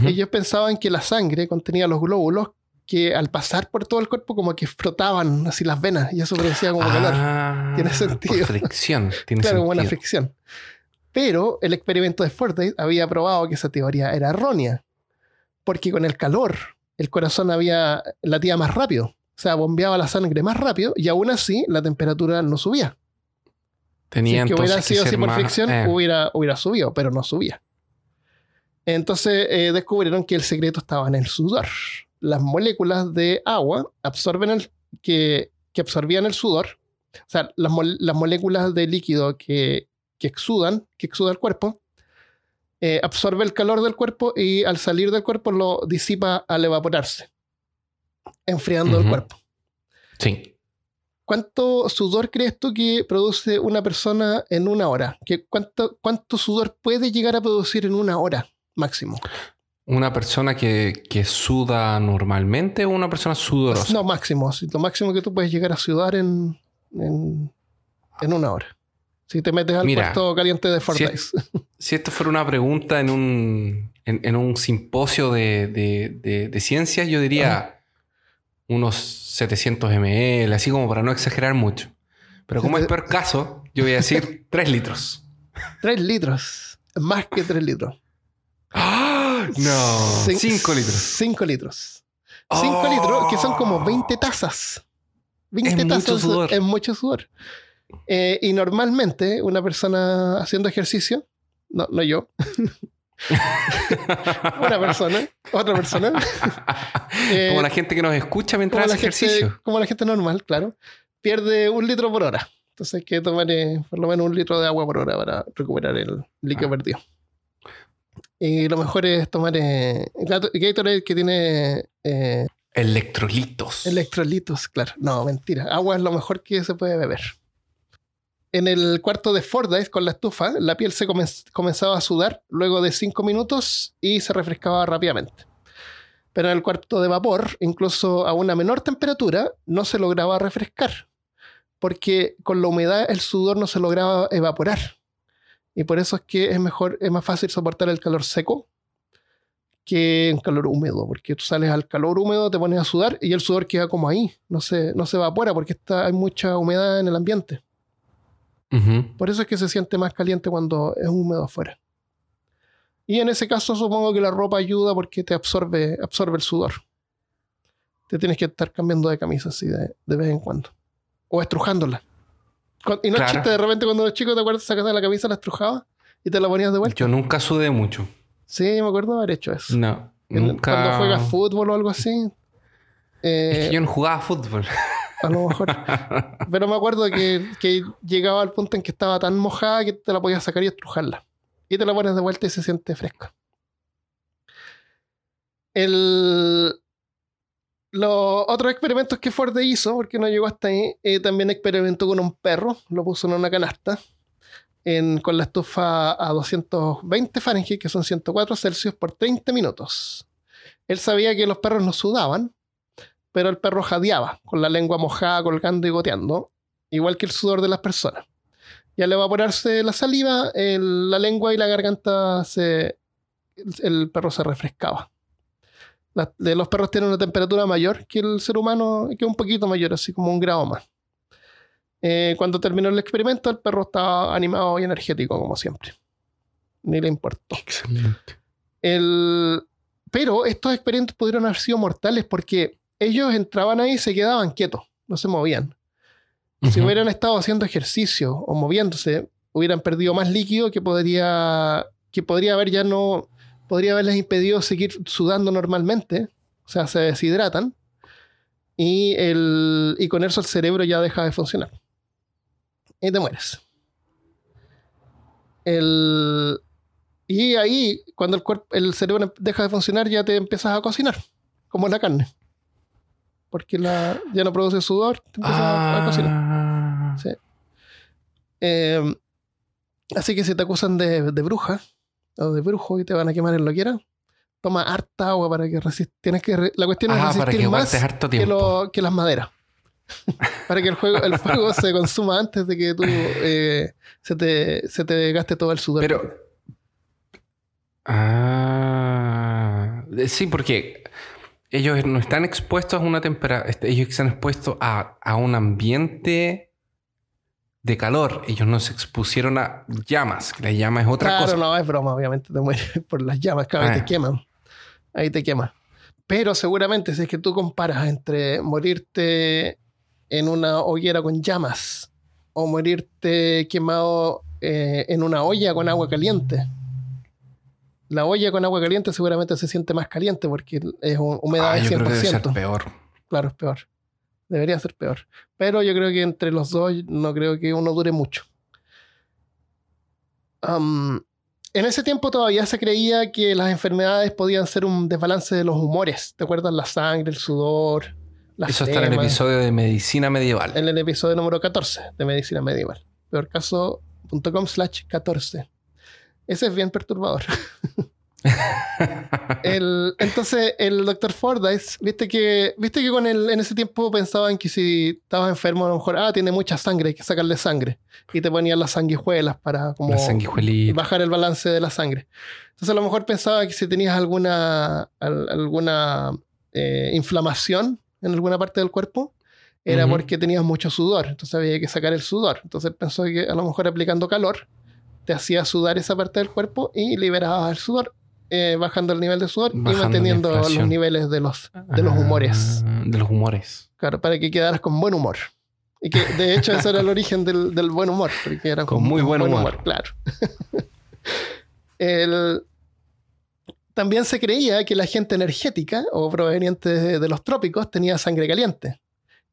Ellos pensaban que la sangre contenía los glóbulos que al pasar por todo el cuerpo como que frotaban así las venas y eso producía como calor. Ah, tiene sentido. fricción. Tiene claro, buena fricción. Pero el experimento de Fordyce había probado que esa teoría era errónea. Porque con el calor el corazón había latía más rápido. O sea, bombeaba la sangre más rápido y aún así la temperatura no subía. Tenía si que hubiera sido así por fricción, eh. hubiera, hubiera subido, pero no subía. Entonces eh, descubrieron que el secreto estaba en el sudor. Las moléculas de agua absorben el, que, absorbían el sudor, o sea, las, moléculas de líquido que, exudan, que exuda el cuerpo, eh, absorbe el calor del cuerpo y al salir del cuerpo lo disipa al evaporarse, enfriando el cuerpo. Sí. ¿Cuánto sudor crees tú que produce una persona en una hora? ¿Qué, cuánto, ¿Cuánto sudor puede llegar a producir en una hora? Máximo. ¿Una persona que, suda normalmente o una persona sudorosa? No, máximo. Lo máximo que tú puedes llegar a sudar en, en, una hora. Si te metes al puesto caliente de Fortnite. Si, esto fuera una pregunta en un, en, un simposio de, de, ciencias, yo diría unos 700 ml, así como para no exagerar mucho. Pero como es peor caso, yo voy a decir 3 litros. 3 litros. Más que 3 litros. ¡Ah! No. 5 litros. 5 litros. 5 litros, que son como 20 tazas. 20 tazas es mucho sudor. Eh, y normalmente una persona haciendo ejercicio, no, no yo, una persona, otra persona. como la eh, gente que nos escucha mientras hace ejercicio. como la gente normal, claro. Pierde un litro por hora. Entonces hay que tomar eh, por lo menos un litro de agua por hora para recuperar el líquido ah. perdido. Y lo mejor es tomar eh, Gatorade que tiene... Eh, electrolitos. Electrolitos, claro. No, mentira. Agua es lo mejor que se puede beber. En el cuarto de Fordyce con la estufa, la piel se comenzaba a sudar luego de 5 minutos y se refrescaba rápidamente. Pero en el cuarto de vapor, incluso a una menor temperatura, no se lograba refrescar, porque con la humedad el sudor no se lograba evaporar. Y por eso es que es mejor, es más fácil soportar el calor seco que el calor húmedo, porque tú sales al calor húmedo, te pones a sudar y el sudor queda como ahí, no se, no se evapora porque está, hay mucha humedad en el ambiente. Por eso es que se siente más caliente cuando es húmedo afuera. Y en ese caso supongo que la ropa ayuda porque te absorbe, absorbe el sudor. Te tienes que estar cambiando de camisa así de, vez en cuando. O estrujándola. Y no es chiste, de repente cuando eres chico, ¿te acuerdas? Sacas la camisa, la estrujabas y te la ponías de vuelta. Yo nunca sudé mucho. Sí, me acuerdo haber hecho eso. No. Nunca... Cuando juegas fútbol o algo así. es que yo no jugaba fútbol. A lo mejor. Pero me acuerdo que, que, llegaba al punto en que estaba tan mojada que te la podías sacar y estrujarla. Y te la pones de vuelta y se siente fresca. El, los otros experimentos que Ford hizo, porque no llegó hasta ahí, eh, también experimentó con un perro, lo puso en una canasta, con la estufa a 220 Fahrenheit, que son 104 Celsius, por 30 minutos. Él sabía que los perros no sudaban, pero el perro jadeaba, con la lengua mojada, colgando y goteando, igual que el sudor de las personas. Y al evaporarse la saliva, la lengua y la garganta se. el perro se refrescaba de los perros tienen una temperatura mayor que el ser humano, que un poquito mayor, así como un grado más. Eh, cuando terminó el experimento, el perro estaba animado y energético, como siempre. Ni le importó. Excelente. pero estos experimentos pudieron haber sido mortales porque ellos entraban ahí y se quedaban quietos, no se movían. Si hubieran estado haciendo ejercicio o moviéndose, hubieran perdido más líquido que podría, que podría haber ya no, podría haberles impedido seguir sudando normalmente, o sea, se deshidratan, y, el, y con eso el cerebro ya deja de funcionar. Y te mueres. El, y ahí, cuando el, cuerpo, el cerebro deja de funcionar, ya te empiezas a cocinar, como la carne. Porque la, ya no produce sudor, te empiezas a, cocinar. Ah. Em, así que si te acusan de, de bruja, o de brujo y te van a quemar en lo que Toma harta agua para que resistas. Tienes que la cuestión es resistir más que, lo, que, las maderas. para que el, juego, el fuego se consuma antes de que tú eh, se, te, se te gaste todo el sudor. Pero. Ah. Sí, porque ellos no están expuestos a una temperatura. Este, ellos están expuestos a, a un ambiente de calor. Ellos no se expusieron a llamas. La llama es otra cosa. Claro, no, es broma. Obviamente te mueres por las llamas. Cada vez te ah. queman. Ahí te quema. Pero seguramente si es que tú comparas entre morirte en una hoguera con llamas o morirte quemado eh, en una olla con agua caliente. La olla con agua caliente seguramente se siente más caliente porque es humedad ah, de 100%. Creo que debe ser peor. Claro, es peor. Debería ser peor. Pero yo creo que entre los dos no creo que uno dure mucho. en ese tiempo todavía se creía que las enfermedades podían ser un desbalance de los humores. ¿Te acuerdas? La sangre, el sudor. Eso está en el episodio de Medicina Medieval. En el episodio número 14 de Medicina Medieval. Peorcaso.com slash 14. Ese es bien perturbador. el, entonces, el doctor Fordyce, viste que, viste que con el, en ese tiempo pensaban que si estabas enfermo, a lo mejor, ah, tiene mucha sangre, hay que sacarle sangre. Y te ponían las sanguijuelas para como bajar el balance de la sangre. Entonces, a lo mejor pensaba que si tenías alguna, alguna eh, inflamación en alguna parte del cuerpo, era porque tenías mucho sudor. Entonces, había que sacar el sudor. Entonces, pensó que a lo mejor aplicando calor te hacía sudar esa parte del cuerpo y liberabas el sudor eh, bajando el nivel de sudor y manteniendo los niveles de los, de los humores. Ah, de los humores. Claro, para que quedaras con buen humor. Y que de hecho ese era el origen del, del buen humor. Porque era con, muy buen, humor. Claro. el, también se creía que la gente energética o proveniente de, los trópicos tenía sangre caliente.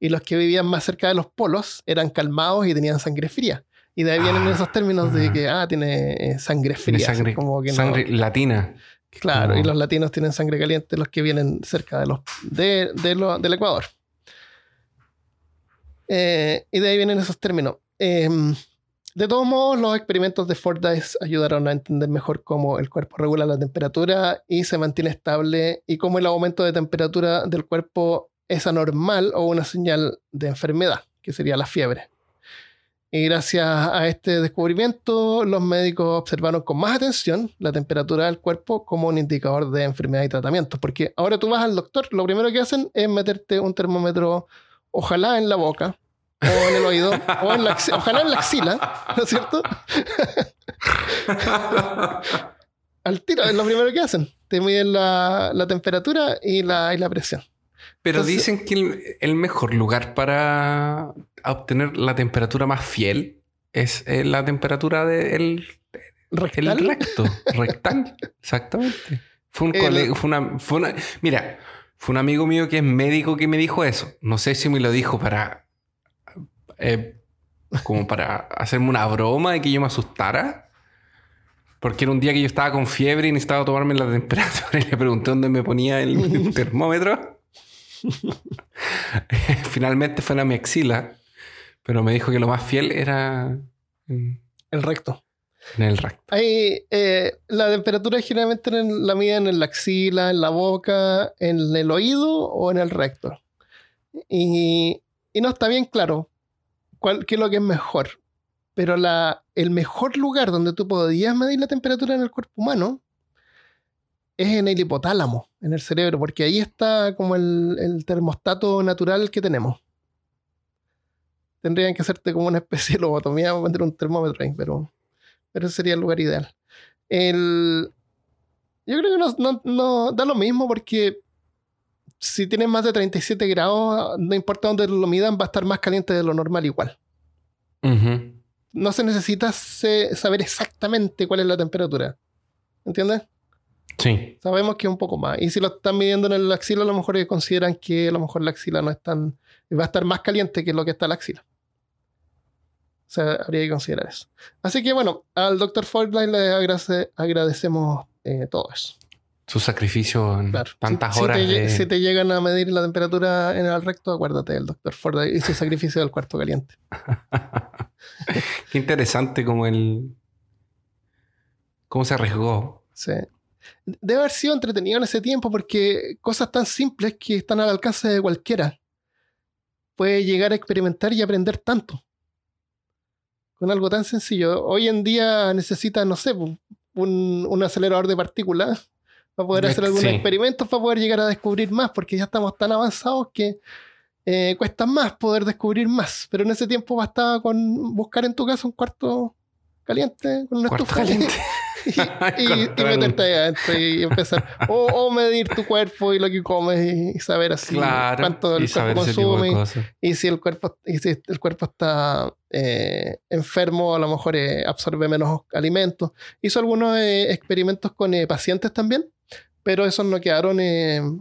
Y los que vivían más cerca de los polos eran calmados y tenían sangre fría. Y de ahí vienen ah, esos términos de que, ah, tiene eh, sangre fría. sangre, como que sangre latina. Claro, y los latinos tienen sangre caliente, los que vienen cerca de los, de, del Ecuador. Eh, y de ahí vienen esos términos. Em, de todos modos, los experimentos de Fordyce ayudaron a entender mejor cómo el cuerpo regula la temperatura y se mantiene estable y cómo el aumento de temperatura del cuerpo es anormal o una señal de enfermedad, que sería la fiebre. Y gracias a este descubrimiento, los médicos observaron con más atención la temperatura del cuerpo como un indicador de enfermedad y tratamiento. Porque ahora tú vas al doctor, lo primero que hacen es meterte un termómetro, ojalá en la boca, o en el oído, o en la, ojalá en la axila, ¿no es cierto? Al tiro, es lo primero que hacen. Te miden la, temperatura y la, y la presión. Pero dicen que el, mejor lugar para obtener la temperatura más fiel es eh, la temperatura del ¿Rectal? el recto. Rectal, exactamente. Fue un fue una, fue una, mira, fue un amigo mío que es médico que me dijo eso. No sé si me lo dijo para. Eh, como para hacerme una broma y que yo me asustara. Porque era un día que yo estaba con fiebre y necesitaba tomarme la temperatura y le pregunté dónde me ponía el termómetro. Finalmente fue en la mi axila, pero me dijo que lo más fiel era el recto. En el recto. Hay, eh, la temperatura generalmente la miden en la axila, en la boca, en el oído o en el recto. Y, no está bien claro cuál, qué es lo que es mejor. Pero la, el mejor lugar donde tú podías medir la temperatura en el cuerpo humano es en el hipotálamo, en el cerebro, porque ahí está como el, el termostato natural que tenemos. Tendrían que hacerte como una especie de lobotomía para meter un termómetro ahí, pero pero ese sería el lugar ideal. El, yo creo que no, no, da lo mismo porque si tienes más de 37 grados, no importa dónde lo midan, va a estar más caliente de lo normal igual. No se necesita saber exactamente cuál es la temperatura. ¿Entiendes? Sí. Sabemos que es un poco más. Y si lo están midiendo en el axila, a lo mejor consideran que a lo mejor la axila no es tan. va a estar más caliente que lo que está la axila. O sea, habría que considerar eso. Así que bueno, al Dr. Fortnite le agradecemos eh, todo eso. Su sacrificio en tantas horas. Si te, llegan a medir la temperatura en el recto, acuérdate del Dr. Fortnite y su sacrificio del cuarto caliente. Qué interesante como el. cómo se arriesgó. Sí. Debe haber sido entretenido en ese tiempo porque cosas tan simples que están al alcance de cualquiera puede llegar a experimentar y aprender tanto con algo tan sencillo. Hoy en día necesitas, no sé, un, acelerador de partículas para poder hacer algunos experimentos, para poder llegar a descubrir más, porque ya estamos tan avanzados que eh, cuesta más poder descubrir más. Pero en ese tiempo bastaba con buscar en tu casa un cuarto caliente con una estufa. Caliente. y, meterte ahí adentro y empezar. O, medir tu cuerpo y lo que comes y, saber así cuánto el cuerpo consume. Y si el cuerpo, y si el cuerpo está eh, enfermo, a lo mejor eh, absorbe menos alimentos. Hizo algunos eh, experimentos con pacientes también, pero esos no quedaron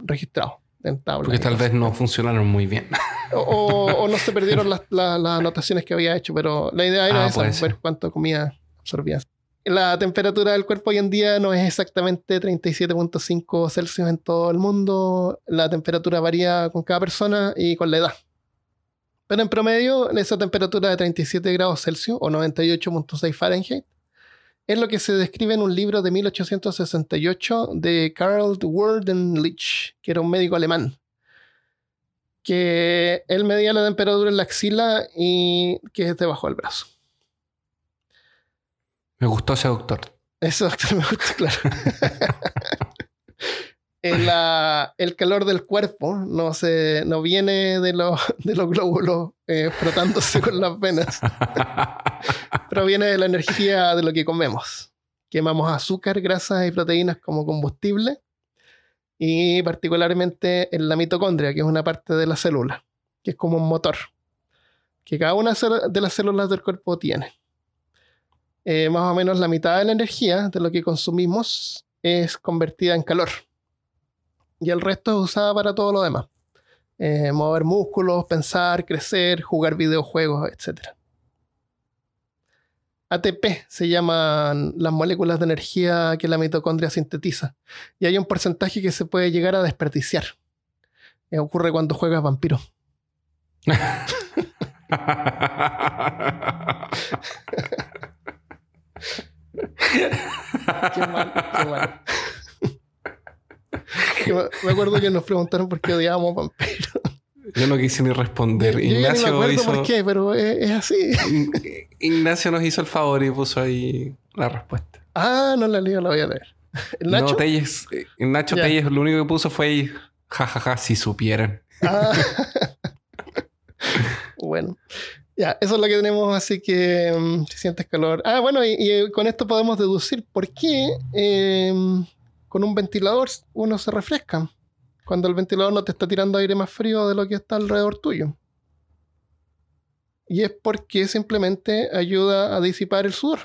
registrados. En tabla, Porque tal vez no funcionaron muy bien. O, no se perdieron las, anotaciones que había hecho, pero la idea era ah, ver cuánto comía absorbía la temperatura del cuerpo hoy en día no es exactamente 37.5 Celsius en todo el mundo. La temperatura varía con cada persona y con la edad. Pero en promedio, esa temperatura de 37 grados Celsius o 98.6 Fahrenheit es lo que se describe en un libro de 1868 de Karl Wordenlich, que era un médico alemán. Que él medía la temperatura en la axila y que es debajo del brazo. Me gustó ese doctor. Ese doctor me gustó, claro. el, calor del cuerpo no, se, no viene de, los, de los glóbulos eh, frotándose con las venas. Proviene de la energía de lo que comemos. Quemamos azúcar, grasas y proteínas como combustible. Y particularmente en la mitocondria, que es una parte de la célula, que es como un motor, que cada una de las células del cuerpo tiene. Eh, más o menos la mitad de la energía de lo que consumimos es convertida en calor. Y el resto es usada para todo lo demás. Eh, mover músculos, pensar, crecer, jugar videojuegos, etc. ATP se llaman las moléculas de energía que la mitocondria sintetiza. Y hay un porcentaje que se puede llegar a desperdiciar. Eh, ocurre cuando juegas vampiro. qué mal, qué mal. me acuerdo que nos preguntaron por qué odiábamos vampiros. Yo no quise ni responder. Ignacio no me hizo... por qué, pero es, así. Ignacio nos hizo el favor y puso ahí la respuesta. Ah, no la leo, la voy a leer. Nacho? No, Telles, Nacho Telles lo único que puso fue jajaja, si supieran. Ah. Bueno, ya, eso es lo que tenemos, así que si sientes calor. Ah, bueno, y, y con esto podemos deducir por qué em, con un ventilador uno se refresca. Cuando el ventilador no te está tirando aire más frío de lo que está alrededor tuyo. Y es porque simplemente ayuda a disipar el sudor.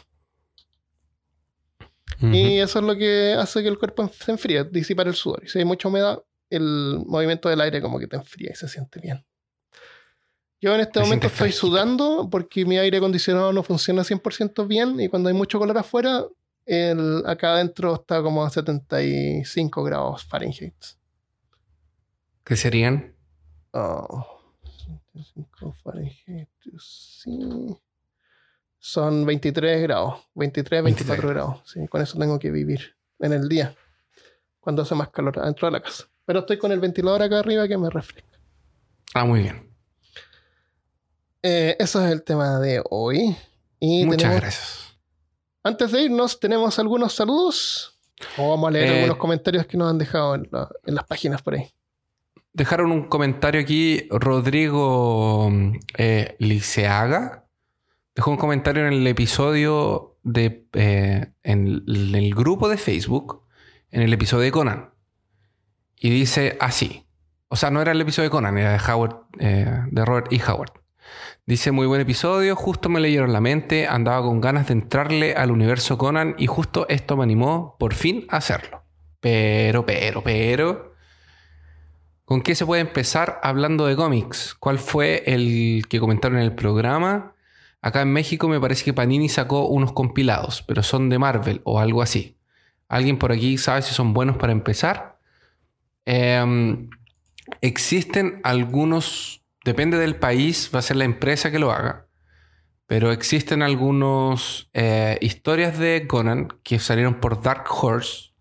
Y eso es lo que hace que el cuerpo se enfríe, disipar el sudor. Y si hay mucha humedad, el movimiento del aire como que te enfría y se siente bien. Yo en este Te momento estoy sudando porque mi aire acondicionado no funciona 100% bien y cuando hay mucho calor afuera, el, acá adentro está como a 75 grados Fahrenheit. ¿Qué serían? Oh, 75 Fahrenheit, sí. Son 23 grados, 23, 24 23. grados. Sí, con eso tengo que vivir en el día, cuando hace más calor adentro de la casa. Pero estoy con el ventilador acá arriba que me refresca. Ah, muy bien. Eh, eso es el tema de hoy. Y Muchas tenemos- gracias. Antes de irnos, tenemos algunos saludos. O vamos a leer Eh, algunos comentarios que nos han dejado en, la- en las páginas por ahí. Dejaron un comentario aquí, Rodrigo eh, Liceaga. Dejó un comentario en el episodio de. en, el- en el grupo de Facebook, en el episodio de Conan. Y dice así. O sea, no era el episodio de Conan, era de Howard, eh, de Robert E. Howard. Dice, muy buen episodio, justo me leyeron la mente, andaba con ganas de entrarle al universo Conan y justo esto me animó por fin a hacerlo. Pero, pero, pero... ¿Con qué se puede empezar hablando de cómics? ¿Cuál fue el que comentaron en el programa? Acá en México me parece que Panini sacó unos compilados, pero son de Marvel o algo así. ¿Alguien por aquí sabe si son buenos para empezar? Em, existen algunos, depende del país, va a ser la empresa que lo haga, pero existen algunos eh, historias de Conan que salieron por Dark Horse,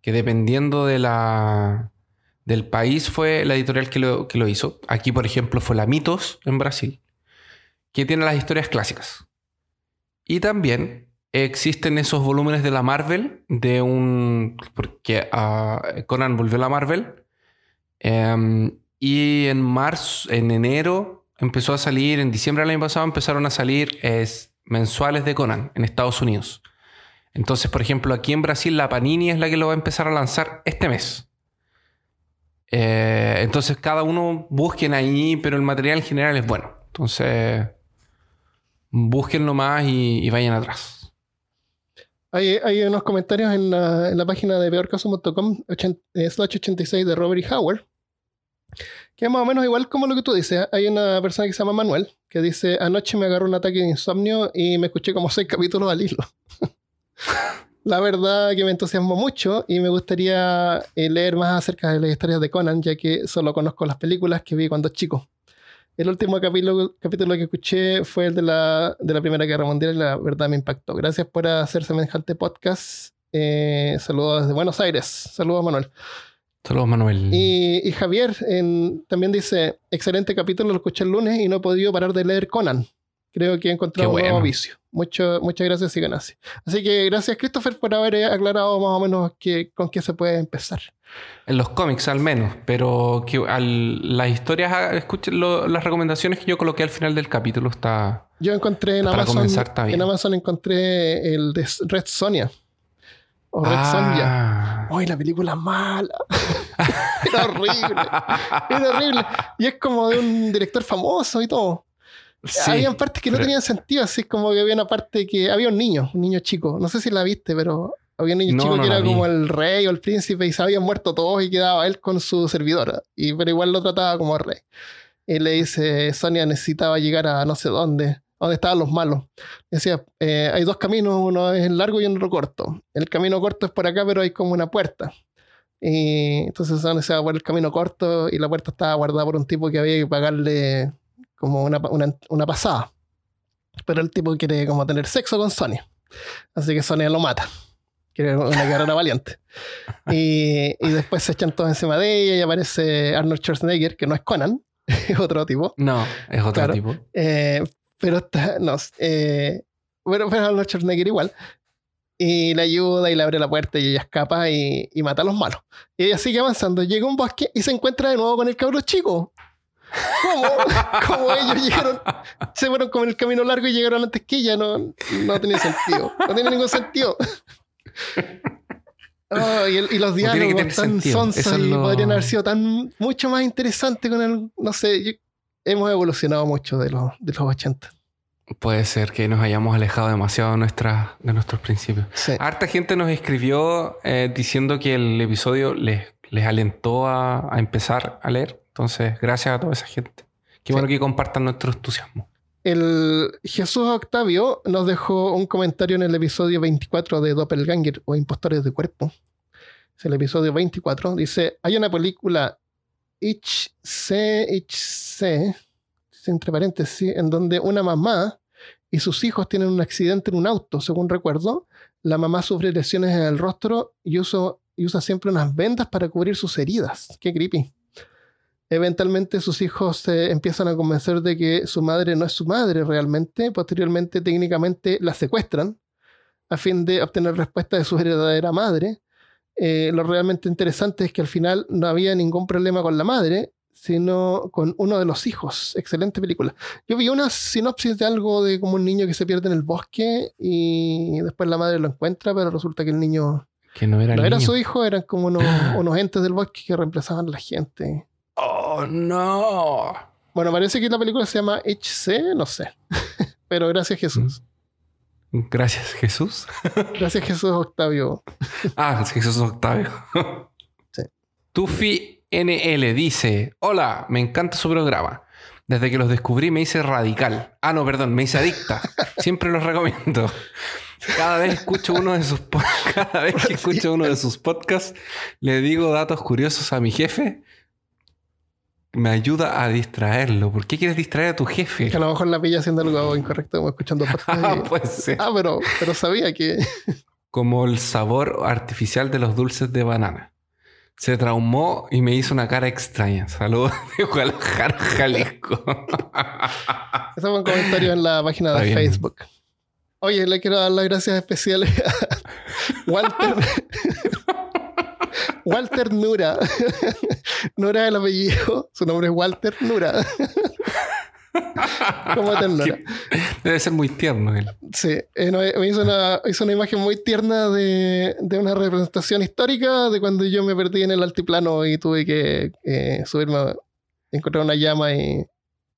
que dependiendo de la, del país fue la editorial que lo, que lo hizo. Aquí, por ejemplo, fue la Mitos en Brasil, que tiene las historias clásicas. Y también existen esos volúmenes de la Marvel, de un... porque ah, Conan volvió a la Marvel. em, y en marzo, en enero, empezó a salir, en diciembre del año pasado empezaron a salir es, mensuales de Conan en Estados Unidos. Entonces, por ejemplo, aquí en Brasil la Panini es la que lo va a empezar a lanzar este mes. Eh, entonces, cada uno busquen ahí, pero el material en general es bueno. Entonces, búsquenlo más y, vayan atrás. Hay, hay unos comentarios en la, en la página de peorcaso.com slash 86 de Robert E. Howard. Que es más o menos igual como lo que tú dices. Hay una persona que se llama Manuel que dice: Anoche me agarró un ataque de insomnio y me escuché como seis capítulos al hilo. la verdad que me entusiasmó mucho y me gustaría eh, leer más acerca de las historias de Conan, ya que solo conozco las películas que vi cuando chico. El último capítulo, capítulo que escuché fue el de la, de la Primera Guerra Mundial y la verdad me impactó. Gracias por hacer semejante podcast. Eh, saludos desde Buenos Aires. Saludos, Manuel. Saludos, Manuel. Y, y Javier en- también dice: Excelente capítulo, lo escuché el lunes y no he podido parar de leer Conan. Creo que he encontrado un nuevo vicio. Mucho, muchas gracias y ganancias. Así que gracias, Christopher, por haber eh, aclarado más o menos que, con qué se puede empezar. En los cómics al menos, pero que al- las historias, ah, escuchen lo- las recomendaciones que yo coloqué al final del capítulo está... Yo encontré en Amazon, comenzar está bien. en Amazon encontré el de Red Sonia. O Red Sonja. Ah. ¡Ay, la película mala! Era horrible. Era horrible. Y es como de un director famoso y todo. Sí, Habían partes que no pero- tenían sentido, así como que había una parte que había un niño, un niño chico. No sé si la viste, pero había un niño No, chico no que era vi. como el rey o el príncipe y se habían muerto todos y quedaba él con su servidora. Y, pero igual lo trataba como rey. Y le dice, Sonia necesitaba llegar a no sé dónde, donde estaban los malos. Decía, eh, hay dos caminos, uno es el largo y otro corto. El camino corto es por acá, pero hay como una puerta. Y entonces se va por el camino corto y la puerta estaba guardada por un tipo que había que pagarle como una, una, una pasada. Pero el tipo quiere como tener sexo con Sonia. Así que Sonia lo mata. Quiere una guerrera valiente. Y, y después se echan todos encima de ella y aparece Arnold Schwarzenegger, que no es Conan, es otro tipo. No, es otro Claro. tipo. Eh, pero está, no, eh, bueno, pero Arnold Schwarzenegger igual. Y le ayuda y le abre la puerta y ella escapa y, y mata a los malos. Y ella sigue avanzando, llega a un bosque y se encuentra de nuevo con el cabro chico. ¿Cómo? ¿Cómo ellos llegaron? Se fueron con el camino largo y llegaron antes que ella. No, no tenía sentido. No tiene ningún sentido. Oh, y, los diálogos tan sonsos y podrían haber sido tan mucho más interesantes con el. No sé, hemos evolucionado mucho de los, de los 80. Puede ser que nos hayamos alejado demasiado de, nuestra, de nuestros principios. Harta gente nos escribió eh, diciendo que el episodio les, les alentó a, empezar a leer. Entonces, gracias a toda esa gente. Qué bueno que compartan nuestro entusiasmo. El Jesús Octavio nos dejó un comentario en el episodio 24 de Doppelganger o Impostores de Cuerpo. Es el episodio 24. Dice: Hay una película HC, HC, entre paréntesis, en donde una mamá y sus hijos tienen un accidente en un auto, según recuerdo. La mamá sufre lesiones en el rostro y, y usa siempre unas vendas para cubrir sus heridas. Qué creepy. Eventualmente sus hijos se empiezan a convencer de que su madre no es su madre realmente. Posteriormente, técnicamente, la secuestran a fin de obtener respuesta de su verdadera madre. Eh, lo realmente interesante es que al final no había ningún problema con la madre, sino con uno de los hijos. Excelente película. Yo vi una sinopsis de algo de como un niño que se pierde en el bosque y después la madre lo encuentra, pero resulta que el niño que no era, no era su hijo, eran como unos, unos entes del bosque que reemplazaban a la gente. Oh, no. Bueno, parece que la película se llama HC, no sé. pero gracias Jesús. Gracias Jesús. gracias Jesús Octavio. ah, Jesús Octavio. sí. Tufi NL dice, hola, me encanta su programa. Desde que los descubrí me hice radical. Ah, no, perdón, me hice adicta. Siempre los recomiendo. Cada vez escucho uno de sus cada vez que escucho uno de sus podcasts, le digo datos curiosos a mi jefe. Me ayuda a distraerlo. ¿Por qué quieres distraer a tu jefe? Que a lo mejor la pilla haciendo algo incorrecto, como escuchando podcasts. Ah, pues ah, pero, pero sabía que. como el sabor artificial de los dulces de banana se traumó y me hizo una cara extraña. Saludos de Guadalajara, Jalisco. Ese fue un comentario en la página de Facebook. Oye, le quiero dar las gracias especiales a Walter. Walter Nura. Nura es el apellido. Su nombre es Walter Nura. Como ternura. Debe ser muy tierno él. Sí, eh, me hizo una, hizo una imagen muy tierna de, de, una representación histórica de cuando yo me perdí en el altiplano y tuve que eh, subirme, encontrar una llama y,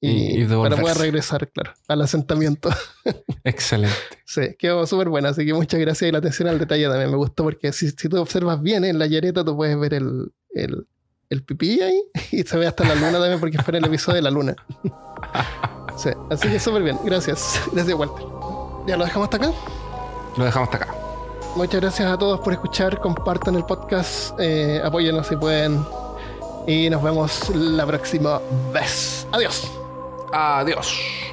y, para poder regresar, claro, al asentamiento. Excelente. Sí, quedó súper buena, así que muchas gracias y la atención al detalle también me gustó porque si, si tú observas bien en la yareta tú puedes ver el, el, el pipí ahí y se ve hasta la luna también porque fue en el episodio de la luna. Sí, así que súper bien. Gracias. Gracias, Walter. ¿Ya lo dejamos hasta acá? Lo dejamos hasta acá. Muchas gracias a todos por escuchar. Compartan el podcast. Eh, apóyenos si pueden. Y nos vemos la próxima vez. Adiós. Adiós.